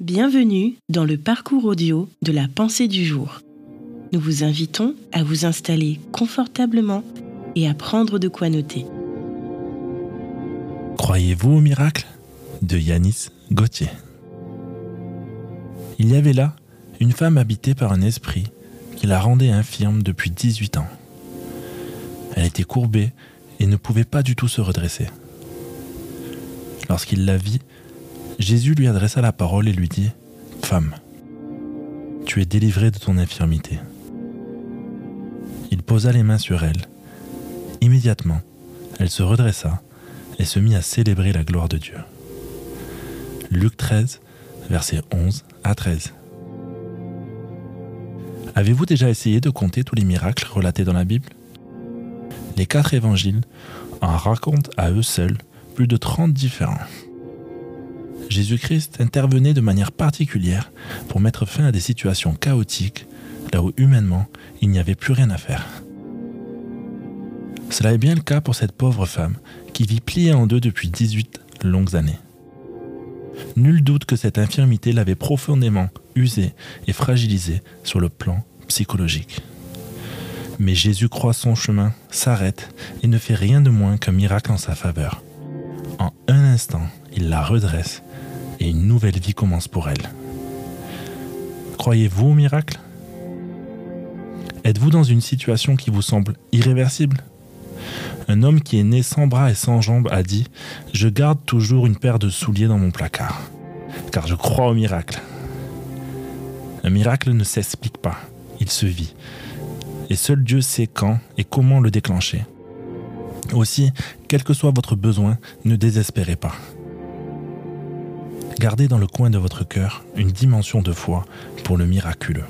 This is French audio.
Bienvenue dans le parcours audio de la pensée du jour. Nous vous invitons à vous installer confortablement et à prendre de quoi noter. Croyez-vous au miracle de Yanis Gauthier? Il y avait là une femme habitée par un esprit qui la rendait infirme depuis 18 ans. Elle était courbée et ne pouvait pas du tout se redresser. Lorsqu'il la vit, Jésus lui adressa la parole et lui dit, Femme, tu es délivrée de ton infirmité. Il posa les mains sur elle. Immédiatement, elle se redressa et se mit à célébrer la gloire de Dieu. Luc 13, versets 11 à 13. Avez-vous déjà essayé de compter tous les miracles relatés dans la Bible? Les quatre évangiles en racontent à eux seuls plus de 30 différents. Jésus-Christ intervenait de manière particulière pour mettre fin à des situations chaotiques, là où humainement il n'y avait plus rien à faire. Cela est bien le cas pour cette pauvre femme qui vit pliée en deux depuis 18 longues années. Nul doute que cette infirmité l'avait profondément usée et fragilisée sur le plan psychologique. Mais Jésus croit son chemin, s'arrête et ne fait rien de moins qu'un miracle en sa faveur. En un instant, il la redresse et une nouvelle vie commence pour elle. Croyez-vous au miracle? Êtes-vous dans une situation qui vous semble irréversible? Un homme qui est né sans bras et sans jambes a dit ⁇ Je garde toujours une paire de souliers dans mon placard, car je crois au miracle. Un miracle ne s'explique pas, il se vit. Et seul Dieu sait quand et comment le déclencher. Aussi, quel que soit votre besoin, ne désespérez pas. Gardez dans le coin de votre cœur une dimension de foi pour le miraculeux.